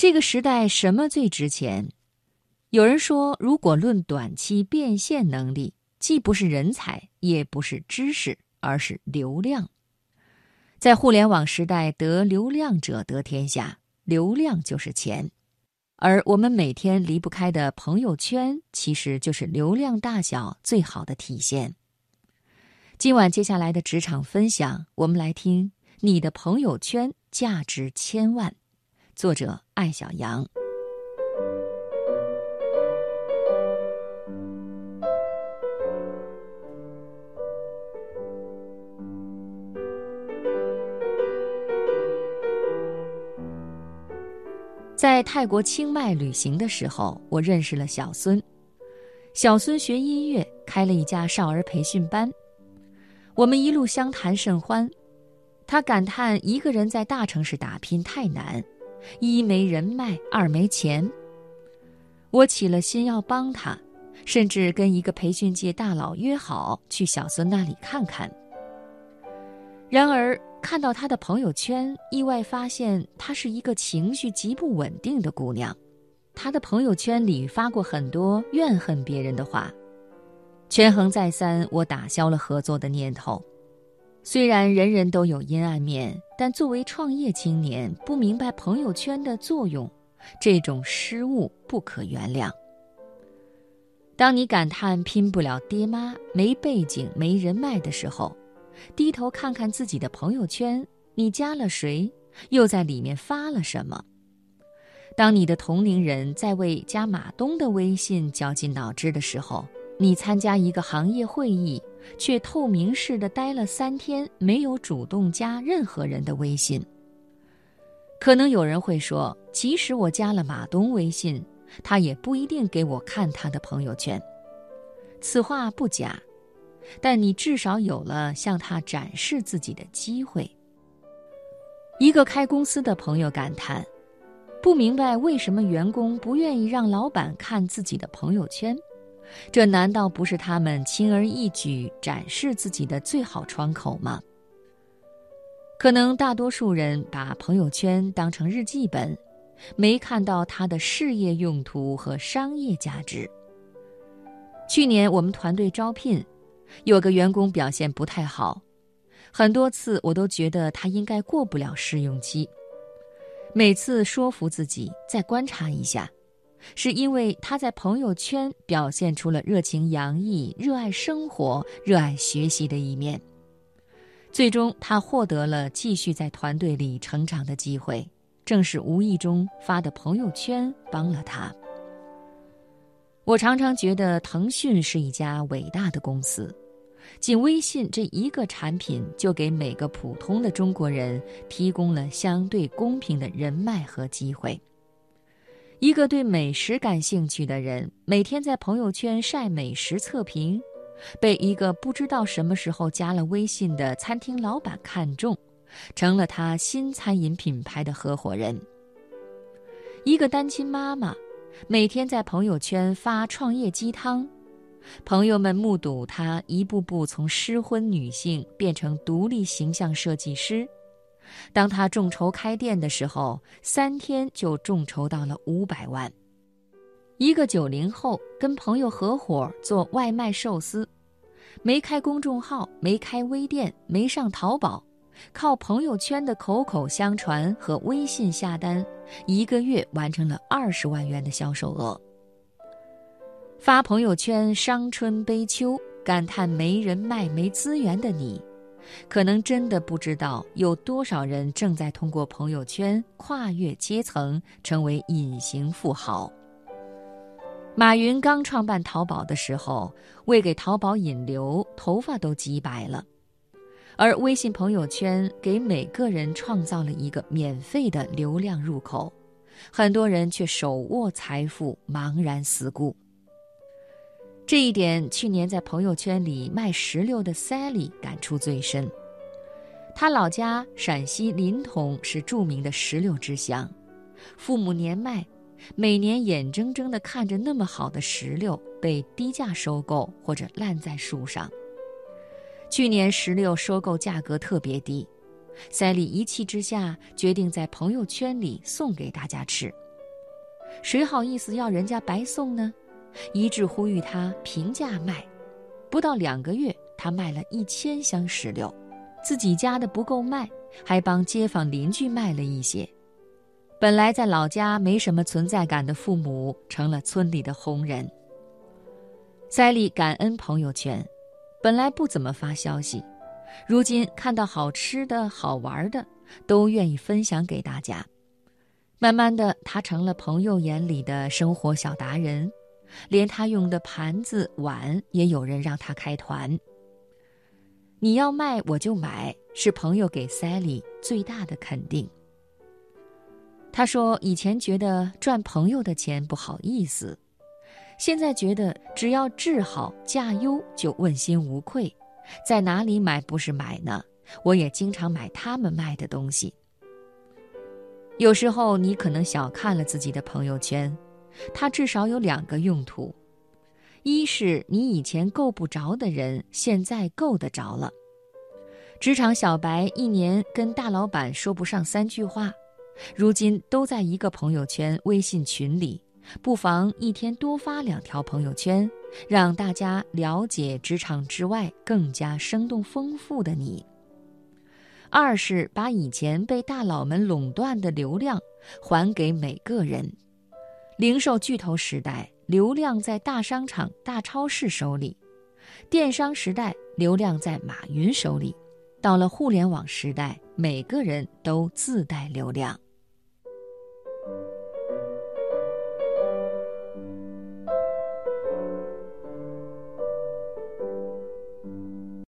这个时代什么最值钱？有人说，如果论短期变现能力，既不是人才，也不是知识，而是流量。在互联网时代，得流量者得天下，流量就是钱。而我们每天离不开的朋友圈，其实就是流量大小最好的体现。今晚接下来的职场分享，我们来听：你的朋友圈价值千万。作者艾小羊。在泰国清迈旅行的时候，我认识了小孙。小孙学音乐，开了一家少儿培训班。我们一路相谈甚欢。他感叹一个人在大城市打拼太难。一没人脉，二没钱。我起了心要帮他，甚至跟一个培训界大佬约好去小孙那里看看。然而看到他的朋友圈，意外发现她是一个情绪极不稳定的姑娘。她的朋友圈里发过很多怨恨别人的话，权衡再三，我打消了合作的念头。虽然人人都有阴暗面，但作为创业青年，不明白朋友圈的作用，这种失误不可原谅。当你感叹拼不了爹妈、没背景、没人脉的时候，低头看看自己的朋友圈，你加了谁，又在里面发了什么？当你的同龄人在为加马东的微信绞尽脑汁的时候，你参加一个行业会议。却透明似的待了三天，没有主动加任何人的微信。可能有人会说，即使我加了马东微信，他也不一定给我看他的朋友圈。此话不假，但你至少有了向他展示自己的机会。一个开公司的朋友感叹，不明白为什么员工不愿意让老板看自己的朋友圈。这难道不是他们轻而易举展示自己的最好窗口吗？可能大多数人把朋友圈当成日记本，没看到它的事业用途和商业价值。去年我们团队招聘，有个员工表现不太好，很多次我都觉得他应该过不了试用期，每次说服自己再观察一下。是因为他在朋友圈表现出了热情洋溢、热爱生活、热爱学习的一面，最终他获得了继续在团队里成长的机会。正是无意中发的朋友圈帮了他。我常常觉得腾讯是一家伟大的公司，仅微信这一个产品就给每个普通的中国人提供了相对公平的人脉和机会。一个对美食感兴趣的人，每天在朋友圈晒美食测评，被一个不知道什么时候加了微信的餐厅老板看中，成了他新餐饮品牌的合伙人。一个单亲妈妈，每天在朋友圈发创业鸡汤，朋友们目睹她一步步从失婚女性变成独立形象设计师。当他众筹开店的时候，三天就众筹到了五百万。一个九零后跟朋友合伙做外卖寿司，没开公众号，没开微店，没上淘宝，靠朋友圈的口口相传和微信下单，一个月完成了二十万元的销售额。发朋友圈伤春悲秋，感叹没人脉、没资源的你。可能真的不知道有多少人正在通过朋友圈跨越阶层，成为隐形富豪。马云刚创办淘宝的时候，为给淘宝引流，头发都急白了。而微信朋友圈给每个人创造了一个免费的流量入口，很多人却手握财富，茫然四顾。这一点，去年在朋友圈里卖石榴的 Sally 感触最深。他老家陕西临潼是著名的石榴之乡，父母年迈，每年眼睁睁地看着那么好的石榴被低价收购或者烂在树上。去年石榴收购价格特别低，Sally 一气之下决定在朋友圈里送给大家吃。谁好意思要人家白送呢？一致呼吁他平价卖。不到两个月，他卖了一千箱石榴，自己家的不够卖，还帮街坊邻居卖了一些。本来在老家没什么存在感的父母，成了村里的红人。塞利感恩朋友圈，本来不怎么发消息，如今看到好吃的好玩的，都愿意分享给大家。慢慢的，他成了朋友眼里的生活小达人，连他用的盘子碗也有人让他开团。你要卖我就买，是朋友给 Sally 最大的肯定。他说：“以前觉得赚朋友的钱不好意思。”现在觉得只要质好价优就问心无愧，在哪里买不是买呢？我也经常买他们卖的东西。有时候你可能小看了自己的朋友圈，它至少有两个用途：一是你以前够不着的人，现在够得着了；职场小白一年跟大老板说不上三句话，如今都在一个朋友圈微信群里。不妨一天多发两条朋友圈，让大家了解职场之外更加生动丰富的你。二是把以前被大佬们垄断的流量还给每个人。零售巨头时代，流量在大商场、大超市手里；电商时代，流量在马云手里。到了互联网时代，每个人都自带流量。